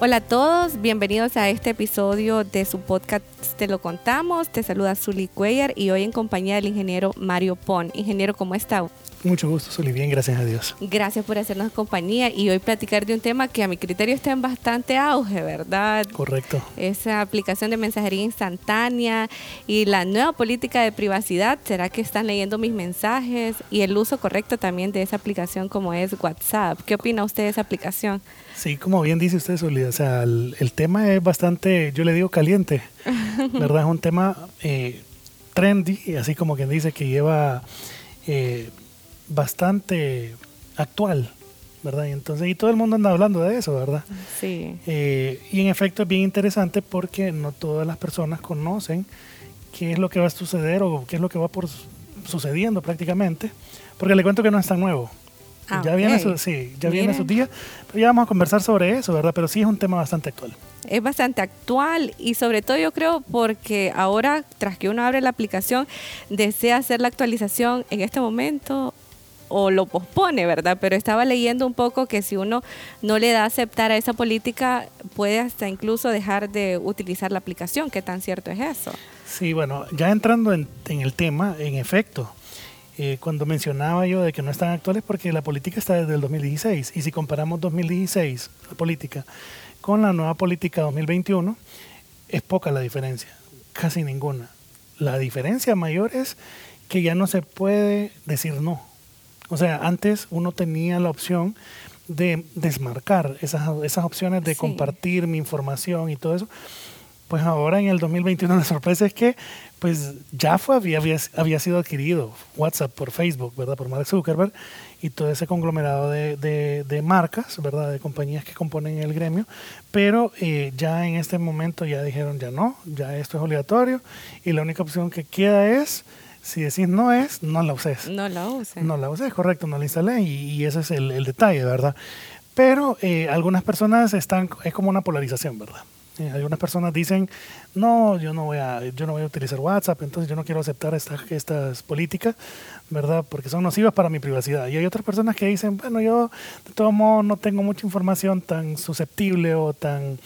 Hola a todos, bienvenidos a este episodio de su podcast Te lo contamos. Te saluda Zully Cuellar y hoy en compañía del ingeniero Mario Pon. Ingeniero, ¿cómo está? Mucho gusto, Zully. Bien, gracias a Dios. Gracias por hacernos compañía y hoy platicar de un tema que a mi criterio está en bastante auge, ¿verdad? Correcto. Esa aplicación de mensajería instantánea y la nueva política de privacidad. ¿Será que están leyendo mis mensajes? Y el uso correcto también de esa aplicación como es WhatsApp. ¿Qué opina usted de esa aplicación? Sí, como bien dice usted, Zully, o sea, el, tema es bastante, yo le digo caliente, ¿verdad? Es un tema eh, trendy, así como quien dice que lleva eh, bastante actual, ¿verdad? Y entonces, y todo el mundo anda hablando de eso, ¿verdad? Sí. Eh, y en efecto es bien interesante porque no todas las personas conocen qué es lo que va a suceder o qué es lo que va por sucediendo prácticamente, porque le cuento que no es tan nuevo. Ah, ya viene su, sí, ya viene su día, pero ya vamos a conversar sobre eso, ¿verdad? Pero sí es un tema bastante actual. Es bastante actual y sobre todo yo creo porque ahora, tras que uno abre la aplicación, desea hacer la actualización en este momento o lo pospone, ¿verdad? Pero estaba leyendo un poco que si uno no le da aceptar a esa política, puede hasta incluso dejar de utilizar la aplicación. ¿Qué tan cierto es eso? Sí, bueno, ya entrando en, en el tema, en efecto, eh, cuando mencionaba yo de que no están actuales porque la política está desde el 2016 y si comparamos 2016, la política, con la nueva política 2021, es poca la diferencia, casi ninguna. La diferencia mayor es que ya no se puede decir no. O sea, antes uno tenía la opción de desmarcar esas, esas opciones de compartir mi información y todo eso. Pues ahora en el 2021 la sorpresa es que pues ya fue, había, había, sido adquirido WhatsApp por Facebook, ¿verdad? Por Mark Zuckerberg y todo ese conglomerado de, de, marcas, ¿verdad? De compañías que componen el gremio, pero eh, ya en este momento ya dijeron ya no, ya esto es obligatorio y la única opción que queda es, si decís no es, no la uses. No la uses. No la uses, correcto, no la instalé y, ese es el, el, detalle, ¿verdad? Pero eh, algunas personas están, es como una polarización, ¿verdad? algunas personas dicen, no, yo no voy a, yo no voy a utilizar WhatsApp, entonces yo no quiero aceptar estas, estas políticas, ¿verdad? Porque son nocivas para mi privacidad. Y hay otras personas que dicen, bueno, yo de todos modos no tengo mucha información tan susceptible o tan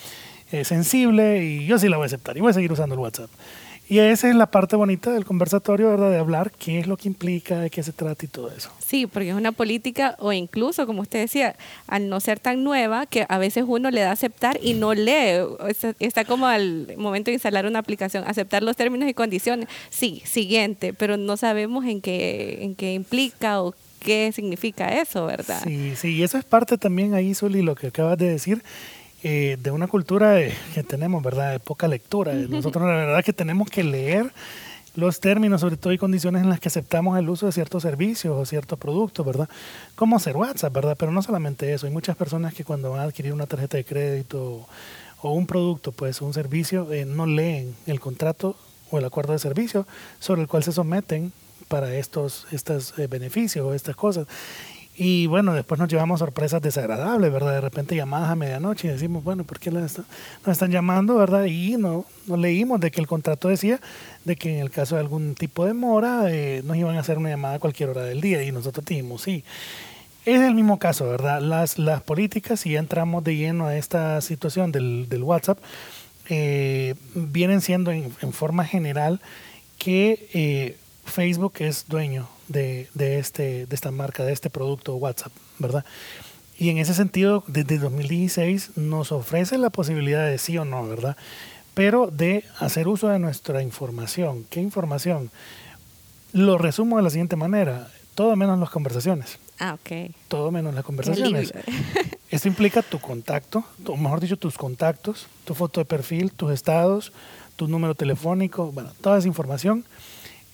eh, sensible y yo sí la voy a aceptar y voy a seguir usando el WhatsApp. Y esa es la parte bonita del conversatorio, ¿verdad? De hablar qué es lo que implica, de qué se trata y todo eso. Sí, porque es una política, o incluso, como usted decía, al no ser tan nueva, que a veces uno le da a aceptar y no lee. Está como al momento de instalar una aplicación, aceptar los términos y condiciones. Sí, siguiente, pero no sabemos en qué, en qué implica o qué significa eso, ¿verdad? Sí, sí, y eso es parte también ahí, Zuli, lo que acabas de decir eh, de una cultura que tenemos, ¿verdad? De poca lectura. Nosotros la verdad que tenemos que leer los términos, sobre todo y condiciones en las que aceptamos el uso de ciertos servicios o ciertos productos, ¿verdad? Como hacer WhatsApp, ¿verdad? Pero no solamente eso, hay muchas personas que cuando van a adquirir una tarjeta de crédito o un producto, pues un servicio, eh, no leen el contrato o el acuerdo de servicio sobre el cual se someten para estos, estos eh, beneficios o estas cosas. Y bueno, después nos llevamos sorpresas desagradables, ¿verdad? De repente llamadas a medianoche y decimos, bueno, ¿por qué nos están llamando, verdad? Y no, no leímos de que el contrato decía de que en el caso de algún tipo de mora eh, nos iban a hacer una llamada a cualquier hora del día y nosotros dijimos, sí. Es el mismo caso, ¿verdad? Las, las políticas, si ya entramos de lleno a esta situación del, del WhatsApp, eh, vienen siendo en, en, forma general que eh, Facebook es dueño de, de, este, de esta marca, de este producto WhatsApp, ¿verdad? Y en ese sentido, desde 2016 nos ofrece la posibilidad de sí o no, ¿verdad? Pero de hacer uso de nuestra información. ¿Qué información? Lo resumo de la siguiente manera. Todo menos las conversaciones. Ah, ok. Todo menos las conversaciones. Esto implica tu contacto, o mejor dicho, tus contactos, tu foto de perfil, tus estados, tu número telefónico, bueno, toda esa información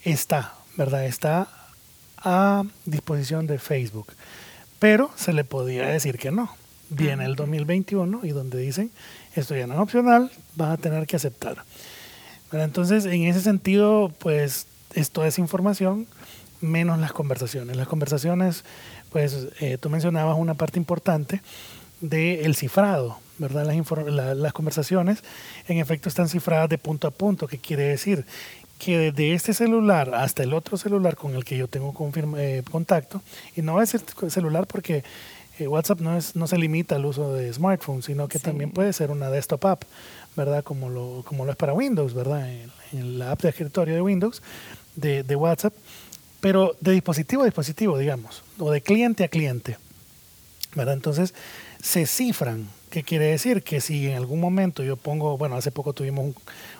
está, ¿verdad? Está a disposición de Facebook. Pero se le podía decir que no. Viene el 2021 y donde dicen, esto ya no es opcional, vas a tener que aceptar. Entonces, en ese sentido, pues esto es información menos las conversaciones. Las conversaciones, pues eh, tú mencionabas una parte importante del cifrado, ¿verdad? Las, las conversaciones en efecto están cifradas de punto a punto, ¿qué quiere decir? Que desde este celular hasta el otro celular con el que yo tengo eh, contacto, y no va a ser celular porque eh, WhatsApp no, es, no se limita al uso de smartphones, sino que también puede ser una desktop app, ¿verdad? Como lo, como lo es para Windows, ¿verdad? En, la app de escritorio de Windows, de, de WhatsApp, pero de dispositivo a dispositivo, digamos, o de cliente a cliente, ¿verdad? Entonces, se cifran. ¿Qué quiere decir? Que si en algún momento yo pongo, bueno, hace poco tuvimos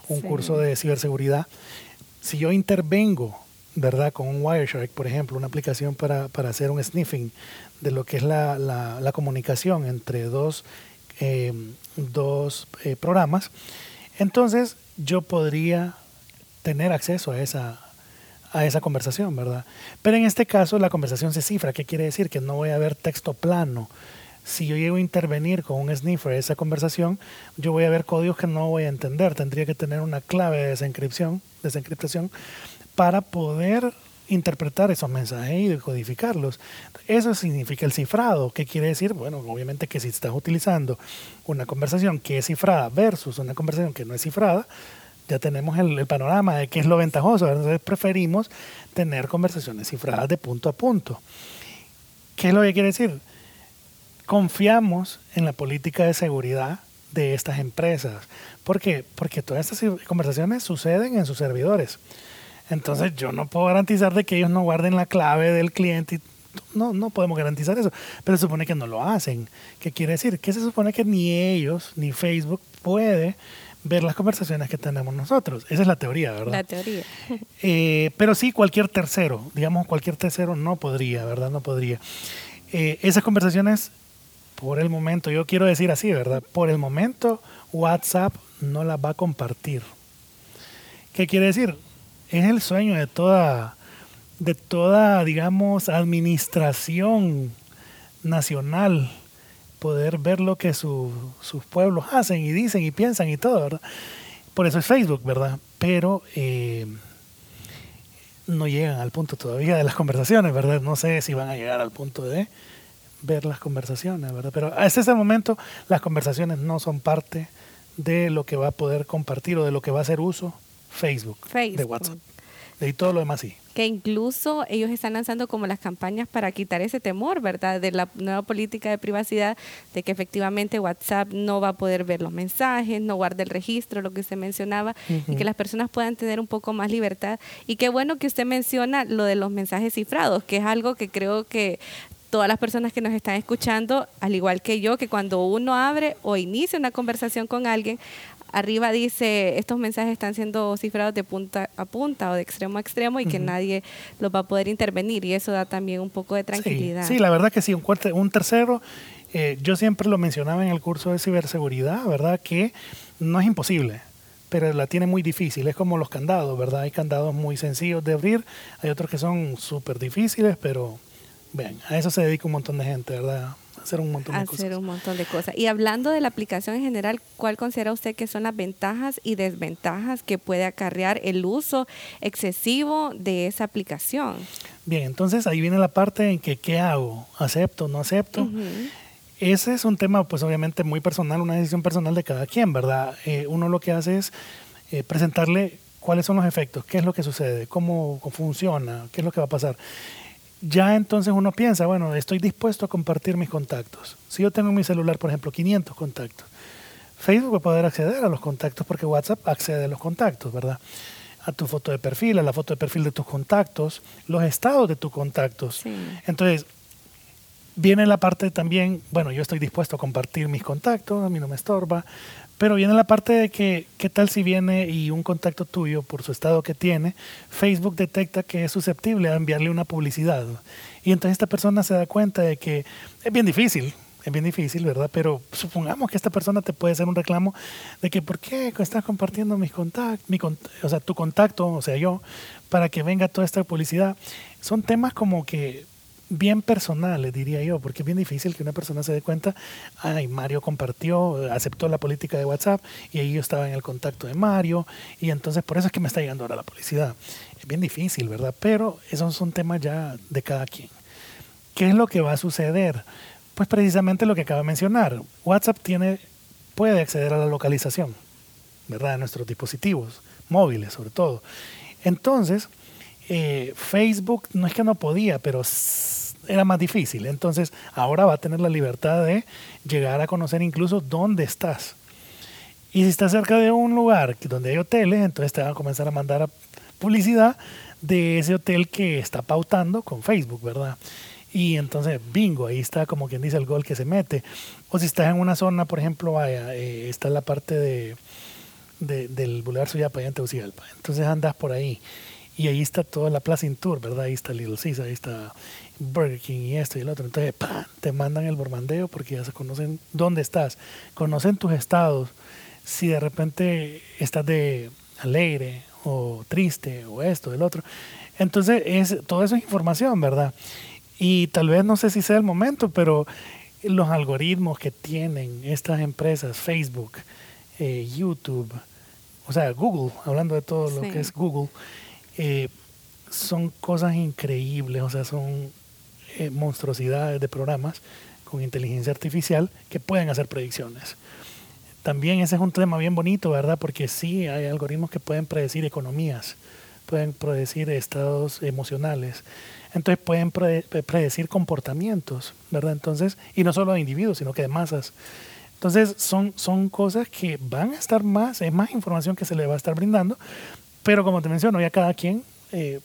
un, curso de ciberseguridad, si yo intervengo, ¿verdad? Con un Wireshark, por ejemplo, una aplicación para, para hacer un sniffing de lo que es la, la, comunicación entre dos, eh, dos eh, programas, entonces yo podría tener acceso a esa, a esa conversación, ¿verdad? Pero en este caso la conversación se cifra. ¿Qué quiere decir? Que no voy a ver texto plano si yo llego a intervenir con un sniffer esa conversación, yo voy a ver códigos que no voy a entender. Tendría que tener una clave de desencripción, desencriptación para poder interpretar esos mensajes y decodificarlos. Eso significa el cifrado. ¿Qué quiere decir? Bueno, obviamente que si estás utilizando una conversación que es cifrada versus una conversación que no es cifrada, ya tenemos el, panorama de qué es lo ventajoso. Entonces preferimos tener conversaciones cifradas de punto a punto. ¿Qué es lo que quiere decir? Confiamos en la política de seguridad de estas empresas. ¿Por qué? Porque todas estas conversaciones suceden en sus servidores. Entonces yo no puedo garantizar de que ellos no guarden la clave del cliente. No, no podemos garantizar eso. Pero se supone que no lo hacen. ¿Qué quiere decir? Que se supone que ni ellos ni Facebook puede ver las conversaciones que tenemos nosotros. Esa es la teoría, ¿verdad? La teoría. Eh, pero sí, cualquier tercero, digamos, cualquier tercero no podría, ¿verdad? No podría. Eh, esas conversaciones por el momento, yo quiero decir así, ¿verdad? Por el momento WhatsApp no la va a compartir. ¿Qué quiere decir? Es el sueño de toda, de toda, digamos, administración nacional poder ver lo que sus pueblos hacen y dicen y piensan y todo, ¿verdad? Por eso es Facebook, ¿verdad? Pero eh, no llegan al punto todavía de las conversaciones, ¿verdad? No sé si van a llegar al punto de ver las conversaciones, ¿verdad? Pero hasta ese momento las conversaciones no son parte de lo que va a poder compartir o de lo que va a hacer uso Facebook, de WhatsApp. Y todo lo demás sí. Que incluso ellos están lanzando como las campañas para quitar ese temor, ¿verdad? De la nueva política de privacidad, de que efectivamente WhatsApp no va a poder ver los mensajes, no guarda el registro, lo que usted mencionaba, y que las personas puedan tener un poco más libertad. Y qué bueno que usted menciona lo de los mensajes cifrados, que es algo que creo que todas las personas que nos están escuchando, al igual que yo, que cuando uno abre o inicia una conversación con alguien, arriba dice estos mensajes están siendo cifrados de punta a punta o de extremo a extremo y que nadie los va a poder intervenir y eso da también un poco de tranquilidad. Sí, la verdad que sí, un, un tercero, eh, yo siempre lo mencionaba en el curso de ciberseguridad, ¿verdad? Que no es imposible, pero la tiene muy difícil. Es como los candados, ¿verdad? Hay candados muy sencillos de abrir, hay otros que son súper difíciles, pero Bien, a eso se dedica un montón de gente, ¿verdad? A hacer un montón de cosas. Hacer un montón de cosas. Y hablando de la aplicación en general, ¿cuál considera usted que son las ventajas y desventajas que puede acarrear el uso excesivo de esa aplicación? Bien, entonces ahí viene la parte en que ¿qué hago? ¿Acepto? ¿No acepto? Ese es un tema, pues obviamente muy personal, una decisión personal de cada quien, ¿verdad? Eh, uno lo que hace es eh, presentarle cuáles son los efectos, qué es lo que sucede, cómo funciona, qué es lo que va a pasar ya entonces uno piensa, bueno, estoy dispuesto a compartir mis contactos. Si yo tengo en mi celular, por ejemplo, 500 contactos, Facebook va a poder acceder a los contactos porque WhatsApp accede a los contactos, ¿verdad? A tu foto de perfil, a la foto de perfil de tus contactos, los estados de tus contactos. Entonces, viene la parte también, bueno, yo estoy dispuesto a compartir mis contactos, a mí no me estorba, pero viene la parte de que, ¿qué tal si viene y un contacto tuyo, por su estado que tiene, Facebook detecta que es susceptible a enviarle una publicidad? Y entonces esta persona se da cuenta de que es bien difícil, es bien difícil, ¿verdad? Pero supongamos que esta persona te puede hacer un reclamo de que ¿por qué estás compartiendo mis contactos, mi, o sea, tu contacto, o sea, yo, para que venga toda esta publicidad? son temas como que bien personales, diría yo, porque es bien difícil que una persona se dé cuenta, ay, Mario compartió, aceptó la política de WhatsApp y ahí yo estaba en el contacto de Mario y entonces por eso es que me está llegando ahora la publicidad. Es bien difícil, ¿verdad? Pero esos son temas ya de cada quien. ¿Qué es lo que va a suceder? Pues precisamente lo que acaba de mencionar. WhatsApp tiene, puede acceder a la localización, ¿verdad? De nuestros dispositivos móviles sobre todo. Entonces, eh, Facebook no es que no podía, pero era más difícil. Entonces, ahora va a tener la libertad de llegar a conocer incluso dónde estás. Y si estás cerca de un lugar donde hay hoteles, entonces te van a comenzar a mandar publicidad de ese hotel que está pautando con Facebook, ¿verdad? Y entonces, bingo, ahí está como quien dice el gol que se mete. O si estás en una zona, por ejemplo, vaya, eh, está la parte de, del Boulevard Suyapa, allá en. Entonces andas por ahí. Y ahí está toda la Plaza Intour, ¿verdad? Ahí está Little Caesar, ahí está Burger King y esto y el otro. Entonces, te mandan el borbandeo porque ya se conocen dónde estás, conocen tus estados. Si de repente estás de alegre o triste o esto, el otro. Entonces, es, todo eso es información, ¿verdad? Y tal vez no sé si sea el momento, pero los algoritmos que tienen estas empresas, Facebook, eh, YouTube, o sea, Google, hablando de todo lo que es Google, eh, son cosas increíbles, o sea, son eh, monstruosidades de programas con inteligencia artificial que pueden hacer predicciones. También ese es un tema bien bonito, ¿verdad? Porque sí hay algoritmos que pueden predecir economías, pueden predecir estados emocionales, entonces pueden predecir comportamientos, ¿verdad? Entonces, y no solo de individuos, sino que de masas. Entonces, son, son cosas que van a estar más, es más información que se le va a estar brindando, pero como te menciono, ya cada quien eh,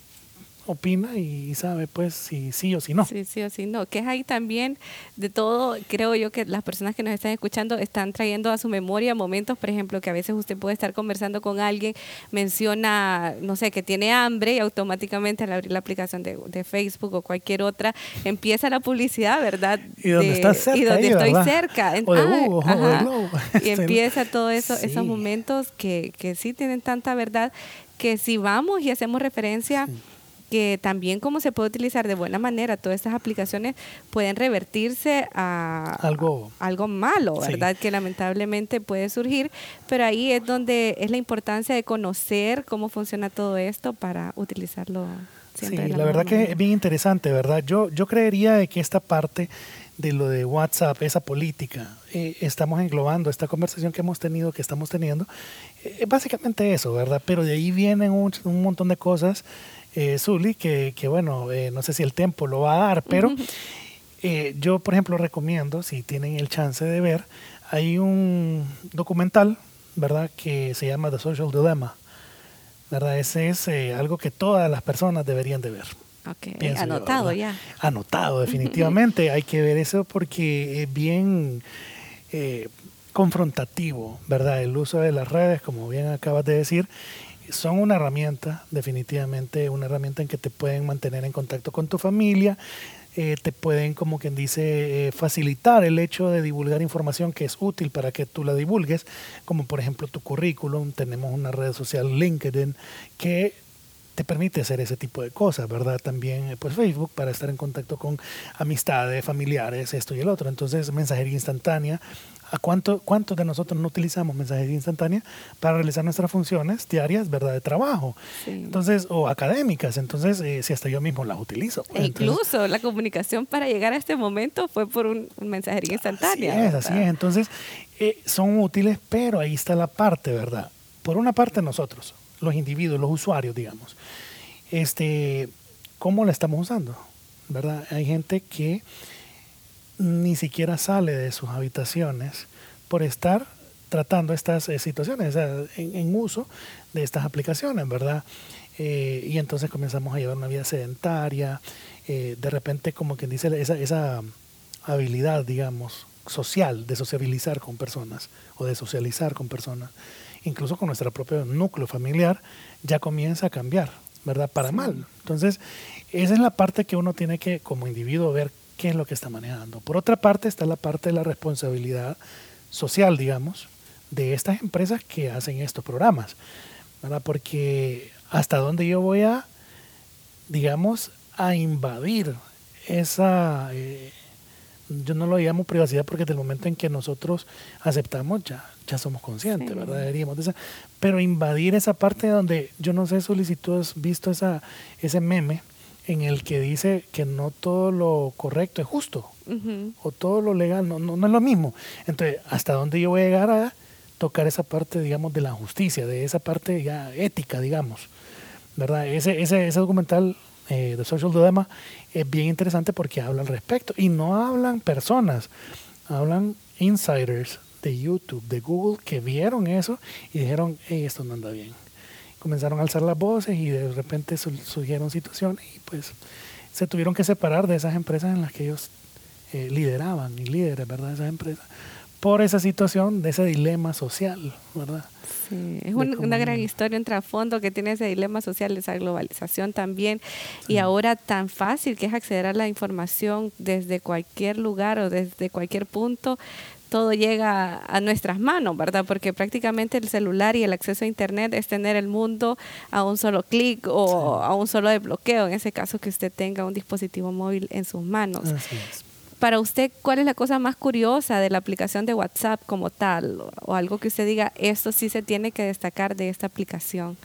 opina y sabe pues si sí o si no. Sí, sí o si no. Que es ahí también de todo, creo yo que las personas que nos están escuchando están trayendo a su memoria momentos, por ejemplo, que a veces usted puede estar conversando con alguien, menciona, no sé, que tiene hambre y automáticamente al abrir la aplicación de, Facebook o cualquier otra, empieza la publicidad, ¿verdad? Y donde está cerca. Y donde estoy cerca. O de ah, Y empieza todo eso, esos momentos que, que sí tienen tanta verdad que si vamos y hacemos referencia que también como se puede utilizar de buena manera todas estas aplicaciones pueden revertirse a algo, algo malo, ¿verdad? Que lamentablemente puede surgir, pero ahí es donde es la importancia de conocer cómo funciona todo esto para utilizarlo. Siempre sí, la, verdad que es bien interesante, ¿verdad? Yo, yo creería que esta parte de lo de WhatsApp, esa política, eh, estamos englobando esta conversación que hemos tenido, que estamos teniendo, eh, básicamente eso, ¿verdad? Pero de ahí vienen un, un montón de cosas eh, Zully, que, que bueno, eh, no sé si el tiempo lo va a dar, pero eh, yo, por ejemplo, recomiendo, si tienen el chance de ver, hay un documental, ¿verdad?, que se llama The Social Dilemma. ¿verdad? Ese es eh, algo que todas las personas deberían de ver. Okay. Anotado ya. Anotado, definitivamente. Hay que ver eso porque es bien confrontativo, ¿verdad? El uso de las redes, como bien acabas de decir, son una herramienta, definitivamente una herramienta en que te pueden mantener en contacto con tu familia, eh, te pueden, como quien dice, eh, facilitar el hecho de divulgar información que es útil para que tú la divulgues, como por ejemplo tu currículum, tenemos una red social LinkedIn que te permite hacer ese tipo de cosas, ¿verdad? También eh, pues Facebook para estar en contacto con amistades, familiares, esto y el otro. Entonces, mensajería instantánea ¿A cuánto, cuántos de nosotros no utilizamos mensajería instantánea para realizar nuestras funciones diarias, verdad, de trabajo? Entonces, o académicas. Entonces, eh, si hasta yo mismo las utilizo. E incluso la comunicación para llegar a este momento fue por un, mensajería instantánea. Así es, así es. Entonces, eh, son útiles, pero ahí está la parte, ¿verdad? Por una parte nosotros, los individuos, los usuarios, digamos, este, ¿cómo la estamos usando? ¿Verdad? Hay gente que ni siquiera sale de sus habitaciones por estar tratando estas eh, situaciones, en, uso de estas aplicaciones, ¿verdad? Eh, y entonces comenzamos a llevar una vida sedentaria, eh, de repente como quien dice esa, esa habilidad, digamos, social de sociabilizar con personas o de socializar con personas, incluso con nuestro propio núcleo familiar, ya comienza a cambiar, ¿verdad? Para mal. Entonces, esa es la parte que uno tiene que como individuo ver qué es lo que está manejando. Por otra parte está la parte de la responsabilidad social, digamos, de estas empresas que hacen estos programas, ¿verdad? Porque hasta dónde yo voy a, digamos, a invadir esa, eh, yo no lo llamo privacidad porque desde el momento en que nosotros aceptamos ya, ya somos conscientes, ¿verdad? Deberíamos de pero invadir esa parte donde yo no sé, solicitud has visto esa, ese meme en el que dice que no todo lo correcto es justo o todo lo legal no, no, no, es lo mismo. Entonces, ¿hasta dónde yo voy a llegar a tocar esa parte, digamos, de la justicia, de esa parte ya ética, digamos? ¿Verdad? Ese, ese, ese documental eh, de Social Dilemma es bien interesante porque habla al respecto. Y no hablan personas, hablan insiders de YouTube, de Google, que vieron eso y dijeron, esto no anda bien. Comenzaron a alzar las voces y de repente surgieron situaciones y pues se tuvieron que separar de esas empresas en las que ellos eh, lideraban y líderes, ¿verdad? Esas empresas por esa situación, de ese dilema social, ¿verdad? Sí, es una gran historia, un trasfondo que tiene ese dilema social, esa globalización también, y ahora tan fácil que es acceder a la información desde cualquier lugar o desde cualquier punto, todo llega a nuestras manos, ¿verdad? Porque prácticamente el celular y el acceso a Internet es tener el mundo a un solo clic o a un solo desbloqueo, en ese caso que usted tenga un dispositivo móvil en sus manos. Así es para usted, ¿cuál es la cosa más curiosa de la aplicación de WhatsApp como tal? O, algo que usted diga, esto sí se tiene que destacar de esta aplicación.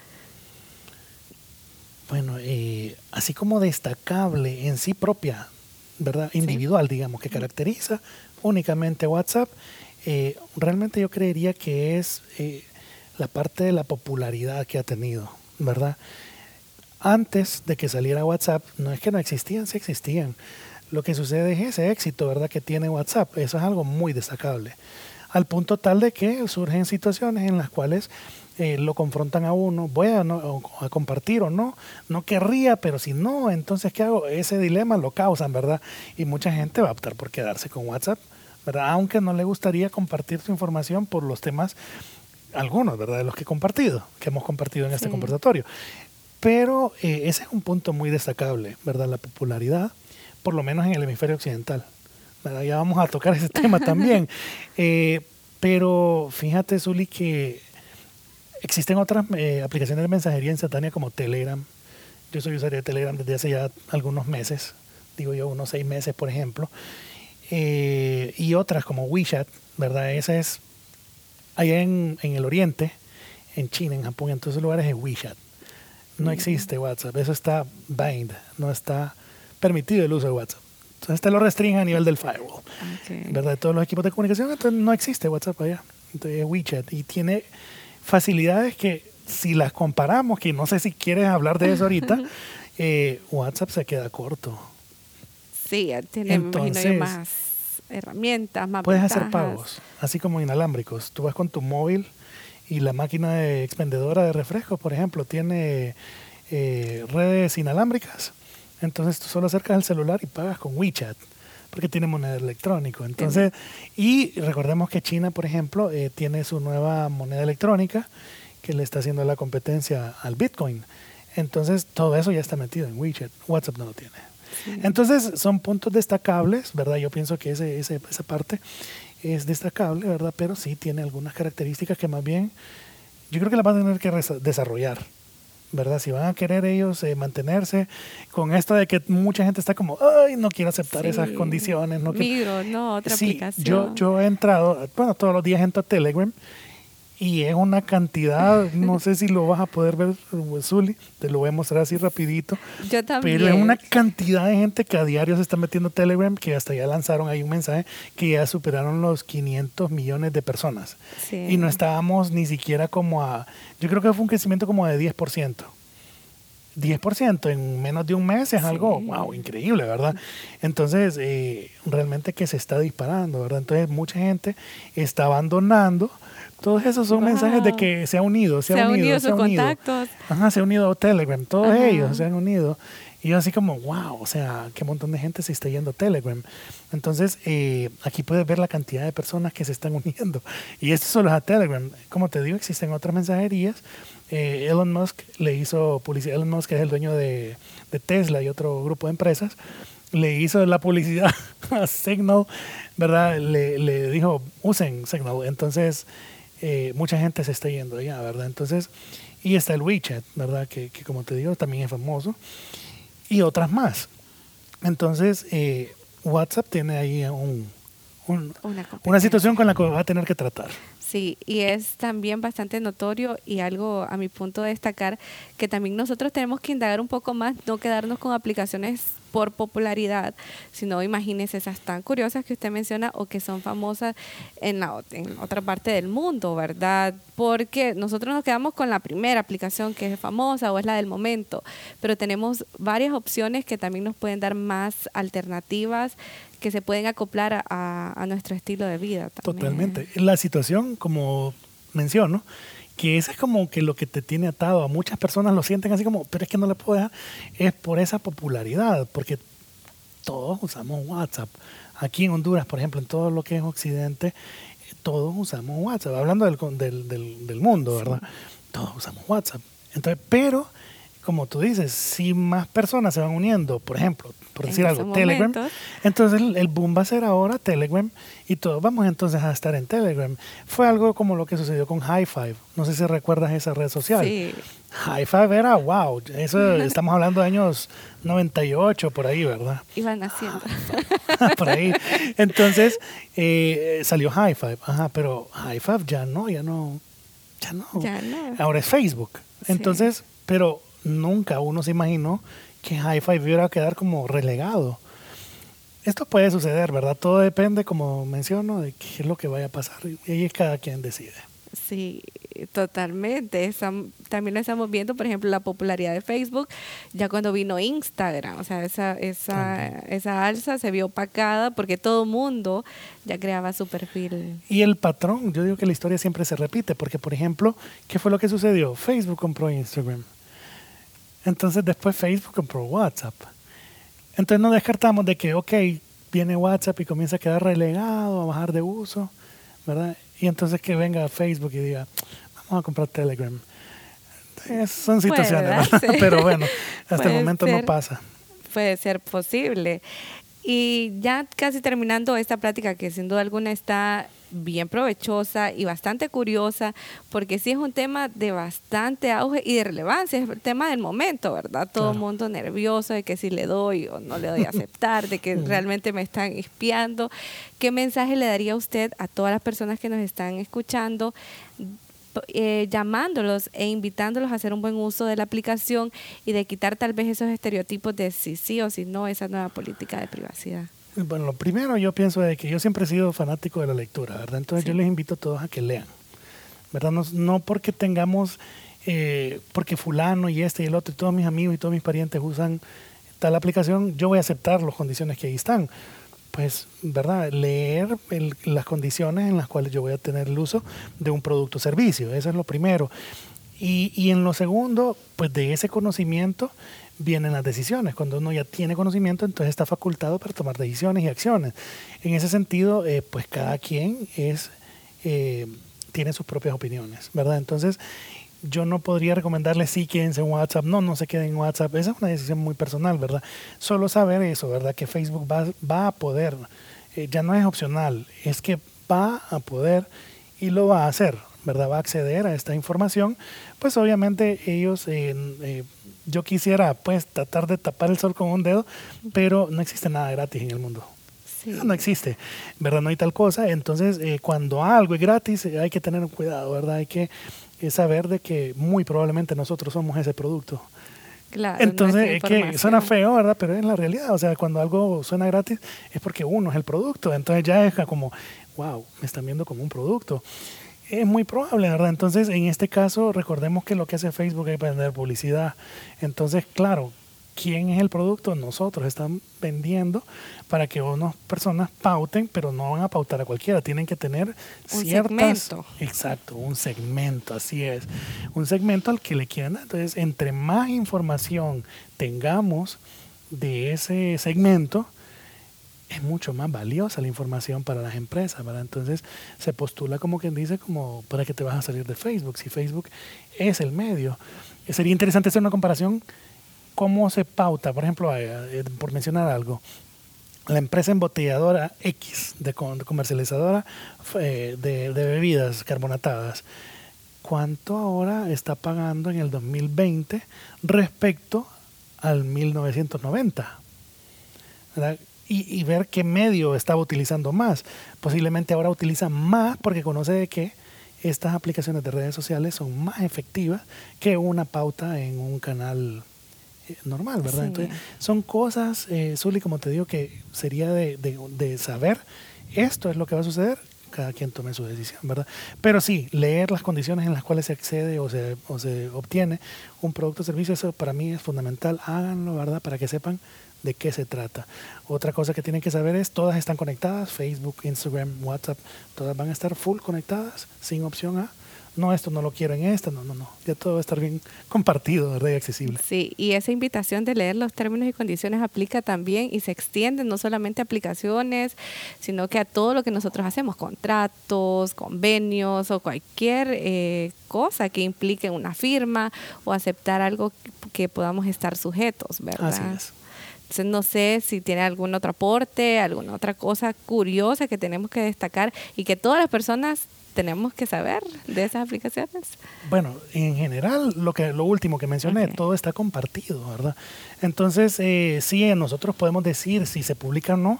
Bueno, eh, así como destacable en sí propia, ¿verdad? Individual, digamos, que caracteriza únicamente WhatsApp, eh, realmente yo creería que es eh, la parte de la popularidad que ha tenido, ¿verdad? Antes de que saliera WhatsApp, no es que no existían, sí existían lo que sucede es ese éxito, ¿verdad?, que tiene WhatsApp. Eso es algo muy destacable. Al punto tal de que surgen situaciones en las cuales eh, lo confrontan a uno, voy a, a, compartir o no, no querría, pero si no, entonces ¿qué hago? Ese dilema lo causan, ¿verdad? Y mucha gente va a optar por quedarse con WhatsApp, ¿verdad? Aunque no le gustaría compartir su información por los temas, algunos, ¿verdad? De los que he compartido, que hemos compartido en este conversatorio. Pero eh, ese es un punto muy destacable, ¿verdad? La popularidad por lo menos en el hemisferio occidental. Ya vamos a tocar ese tema también. Eh, pero fíjate, Zuli, que existen otras eh, aplicaciones de mensajería instantánea como Telegram. Yo soy usuario de Telegram desde hace ya algunos meses, digo yo, unos seis meses, por ejemplo. Eh, y otras como WeChat, ¿verdad? Esa es allá en, en el oriente, en China, en Japón, en todos esos lugares es WeChat. No existe WhatsApp, eso está bind, no está permitido el uso de WhatsApp. Entonces te lo restringe a nivel del firewall. ¿Verdad? De todos los equipos de comunicación, entonces no existe WhatsApp allá. Entonces es WeChat. Y tiene facilidades que si las comparamos, que no sé si quieres hablar de eso ahorita, eh, WhatsApp se queda corto. Sí, tiene entonces, más herramientas, más Puedes hacer pagos, así como inalámbricos. Tú vas con tu móvil y la máquina de expendedora de refrescos, por ejemplo, tiene eh, redes inalámbricas entonces tú solo acercas el celular y pagas con WeChat, porque tiene moneda electrónica. Entonces, y recordemos que China, por ejemplo, eh, tiene su nueva moneda electrónica que le está haciendo la competencia al Bitcoin. Entonces, todo eso ya está metido en WeChat. WhatsApp no lo tiene. Entonces, son puntos destacables, ¿verdad? Yo pienso que ese, ese, esa parte es destacable, ¿verdad? Pero sí tiene algunas características que más bien yo creo que la van a tener que desarrollar. ¿Verdad? Si van a querer ellos eh, mantenerse con esto de que mucha gente está como, ay, no quiero aceptar esas condiciones. No Migro, no, otra sí, aplicación. Yo, yo he entrado, bueno, todos los días entro a Telegram y es una cantidad, no sé si lo vas a poder ver, Zuli, te lo voy a mostrar así rapidito. Yo también. Pero es una cantidad de gente que a diario se está metiendo Telegram, que hasta ya lanzaron ahí un mensaje que ya superaron los 500 millones de personas. Y no estábamos ni siquiera como a, yo creo que fue un crecimiento como de 10%. 10% en menos de un mes es algo, wow, increíble, ¿verdad? Entonces, eh, realmente que se está disparando, ¿verdad? Entonces, mucha gente está abandonando todos esos son mensajes de que se ha unido, se, ha, unido, se ha unido. contactos. Ajá, se ha unido a Telegram, todos ellos se han unido. Y yo así como, wow, o sea, qué montón de gente se está yendo a Telegram. Entonces, eh, aquí puedes ver la cantidad de personas que se están uniendo. Y esto solo es a Telegram. Como te digo, existen otras mensajerías. Eh, Elon Musk le hizo publicidad. Elon Musk es el dueño de, de Tesla y otro grupo de empresas le hizo la publicidad a Signal, ¿verdad? Le, le dijo, usen Signal. Entonces, eh, mucha gente se está yendo allá, ¿verdad? Entonces, y está el WeChat, ¿verdad? Que, que, como te digo, también es famoso. y otras más. Entonces, eh, WhatsApp tiene ahí un, un- Una situación con la que va a tener que tratar. Sí, y es también bastante notorio y algo a mi punto de destacar que también nosotros tenemos que indagar un poco más, no quedarnos con aplicaciones por popularidad, sino imagínese esas tan curiosas que usted menciona o que son famosas en, la, en otra parte del mundo, ¿verdad? Porque nosotros nos quedamos con la primera aplicación que es famosa o es la del momento, pero tenemos varias opciones que también nos pueden dar más alternativas que se pueden acoplar a, a- a nuestro estilo de vida. También. Totalmente. La situación, como menciono, que ese es como que lo que te tiene atado. A muchas personas lo sienten así como, pero es que no le puedo dejar. Es por esa popularidad, porque todos usamos WhatsApp. Aquí en Honduras, por ejemplo, en todo lo que es Occidente, todos usamos WhatsApp. Hablando del, del, del mundo, ¿verdad? Todos usamos WhatsApp. Entonces, pero, como tú dices, si más personas se van uniendo, por ejemplo, por En decir algo, Telegram, entonces el, el boom va a ser ahora Telegram y todos vamos entonces a estar en Telegram. Fue algo como lo que sucedió con High Five. No sé si recuerdas esa red social. Sí. High Five era wow. Eso estamos hablando de años 98 por ahí, ¿verdad? Iban haciendo. por ahí. Entonces eh, salió High Five. Ajá, pero High Five ya no, ya no. Ya no. Ya no. Ahora es Facebook. Sí. Entonces, pero nunca uno se imaginó que High Five iba a quedar como relegado. Esto puede suceder, ¿verdad? Todo depende, como menciono, de qué es lo que vaya a pasar. Y ahí es cada quien decide. Sí, totalmente. Estam- también lo estamos viendo, por ejemplo, la popularidad de Facebook, ya cuando vino Instagram, o sea, esa, esa, esa alza se vio opacada porque todo mundo ya creaba su perfil. Y el patrón, yo digo que la historia siempre se repite, porque por ejemplo, ¿qué fue lo que sucedió? Facebook compró Instagram. Entonces después Facebook compró WhatsApp. Entonces no descartamos de que, ok, viene WhatsApp y comienza a quedar relegado, a bajar de uso, ¿verdad? Y entonces que venga Facebook y diga, vamos a comprar Telegram. Son situaciones, ¿verdad? Pero bueno, hasta el momento no pasa. Puede ser posible. Y ya casi terminando esta plática, que sin duda alguna está bien provechosa y bastante curiosa, porque sí es un tema de bastante auge y de relevancia, es el tema del momento, ¿verdad? Todo el Claro. mundo nervioso de que si le doy o no le doy a aceptar, de que realmente me están espiando. ¿Qué mensaje le daría usted a todas las personas que nos están escuchando? Eh, llamándolos e invitándolos a hacer un buen uso de la aplicación y de quitar tal vez esos estereotipos de si sí o si no esa nueva política de privacidad. Bueno, lo primero yo pienso de que yo siempre he sido fanático de la lectura, ¿verdad? Entonces Sí. yo les invito a todos a que lean, ¿verdad? No, no porque tengamos, eh, porque fulano y este y el otro y todos mis amigos y todos mis parientes usan tal aplicación, yo voy a aceptar las condiciones que ahí están. Pues, ¿verdad? Leer las condiciones en las cuales yo voy a tener el uso de un producto o servicio, eso es lo primero. Y, y en lo segundo, pues de ese conocimiento vienen las decisiones. Cuando uno ya tiene conocimiento, entonces está facultado para tomar decisiones y acciones. En ese sentido, eh, pues cada quien es, eh, tiene sus propias opiniones, ¿verdad? Entonces, yo no podría recomendarle sí quédense en WhatsApp, no, no se queden en WhatsApp. Esa es una decisión muy personal, ¿verdad? Solo saber eso, ¿verdad? Que Facebook va, va a poder, eh, ya no es opcional, es que va a poder y lo va a hacer, ¿verdad? Va a acceder a esta información. Pues obviamente ellos, eh, eh, yo quisiera pues tratar de tapar el sol con un dedo, pero no existe nada gratis en el mundo. Sí. No, no existe, ¿verdad? No hay tal cosa. Entonces, eh, cuando algo es gratis, eh, hay que tener cuidado, ¿verdad? Hay que eh, saber de que muy probablemente nosotros somos ese producto. Claro, Entonces, es que suena feo, ¿verdad? Pero es la realidad. O sea, cuando algo suena gratis es porque uno es el producto. Entonces ya es como, wow, me están viendo como un producto. Es muy probable, ¿verdad? Entonces, en este caso, recordemos que lo que hace Facebook es vender publicidad. Entonces, claro, ¿quién es el producto? Nosotros están vendiendo para que unas personas pauten, pero no van a pautar a cualquiera. Tienen que tener Un ciertas... segmento. Exacto, un segmento, así es. Un segmento al que le quieren dar. Entonces, entre más información tengamos de ese segmento, es mucho más valiosa la información para las empresas, ¿verdad? Entonces se postula como quien dice, como para que te vas a salir de Facebook, si Facebook es el medio. Eh, Sería interesante hacer una comparación, cómo se pauta, por ejemplo, eh, eh, por mencionar algo, la empresa embotelladora X, de, comercializadora eh, de, bebidas carbonatadas, ¿cuánto ahora está pagando en el 2020 respecto al 1990. Y, y, ver qué medio estaba utilizando más. Posiblemente ahora utiliza más porque conoce de que estas aplicaciones de redes sociales son más efectivas que una pauta en un canal normal, ¿verdad? Entonces, son cosas, eh, Zuli, como te digo, que sería de, de, de saber esto es lo que va a suceder, cada quien tome su decisión, ¿verdad? Pero sí, leer las condiciones en las cuales se accede o se, o se obtiene un producto o servicio, eso para mí es fundamental. Háganlo, ¿verdad? Para que sepan de qué se trata. Otra cosa que tienen que saber es, todas están conectadas, Facebook, Instagram, WhatsApp, todas van a estar full conectadas, sin opción a no, esto no lo quiero en esta, no, no, no, ya todo va a estar bien compartido, ¿verdad? Y accesible. Sí, y esa invitación de leer los términos y condiciones aplica también y se extiende no solamente a aplicaciones, sino que a todo lo que nosotros hacemos, contratos, convenios o cualquier eh, cosa que implique una firma o aceptar algo que podamos estar sujetos, ¿verdad? Así es. Entonces no sé si tiene algún otro aporte, alguna otra cosa curiosa que tenemos que destacar y que todas las personas tenemos que saber de esas aplicaciones? Bueno, en general, lo que lo último que mencioné, todo está compartido, ¿verdad? Entonces, eh, sí, nosotros podemos decir si se publica o no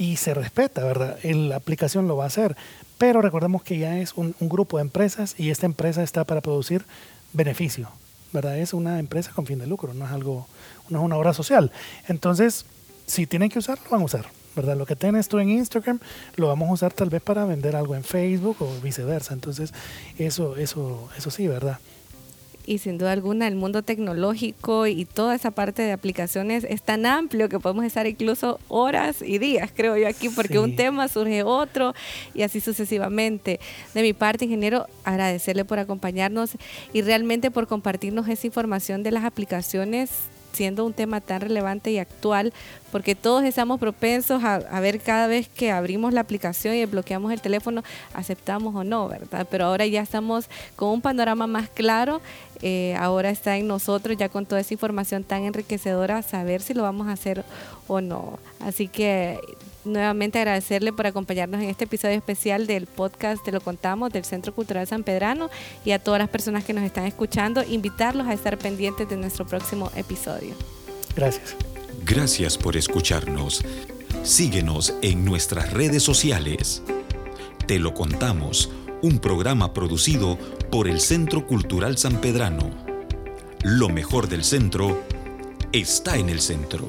y se respeta, ¿verdad? la aplicación lo va a hacer, pero recordemos que ya es un, un grupo de empresas y esta empresa está para producir beneficio, ¿verdad? Es una empresa con fin de lucro, no es algo, no es una obra social. Entonces, si tienen que usarlo, van a usar. ¿Verdad? Lo que tienes tú en Instagram lo vamos a usar tal vez para vender algo en Facebook o viceversa. Entonces, eso, eso, eso sí, ¿verdad? y sin duda alguna el mundo tecnológico y toda esa parte de aplicaciones es tan amplio que podemos estar incluso horas y días, creo yo aquí, porque un tema surge otro y así sucesivamente. De mi parte, ingeniero, agradecerle por acompañarnos y realmente por compartirnos esa información de las aplicaciones siendo un tema tan relevante y actual, porque todos estamos propensos a, ver cada vez que abrimos la aplicación y bloqueamos el teléfono, aceptamos o no, ¿verdad? Pero ahora ya estamos con un panorama más claro, eh, ahora está en nosotros ya con toda esa información tan enriquecedora saber si lo vamos a hacer o no. Así que nuevamente agradecerle por acompañarnos en este episodio especial del podcast Te lo contamos del Centro Cultural San Pedrano y a todas las personas que nos están escuchando, invitarlos a estar pendientes de nuestro próximo episodio. Gracias. Gracias por escucharnos. Síguenos en nuestras redes sociales. Te lo contamos, un programa producido por el Centro Cultural San Pedrano. Lo mejor del centro está en el centro.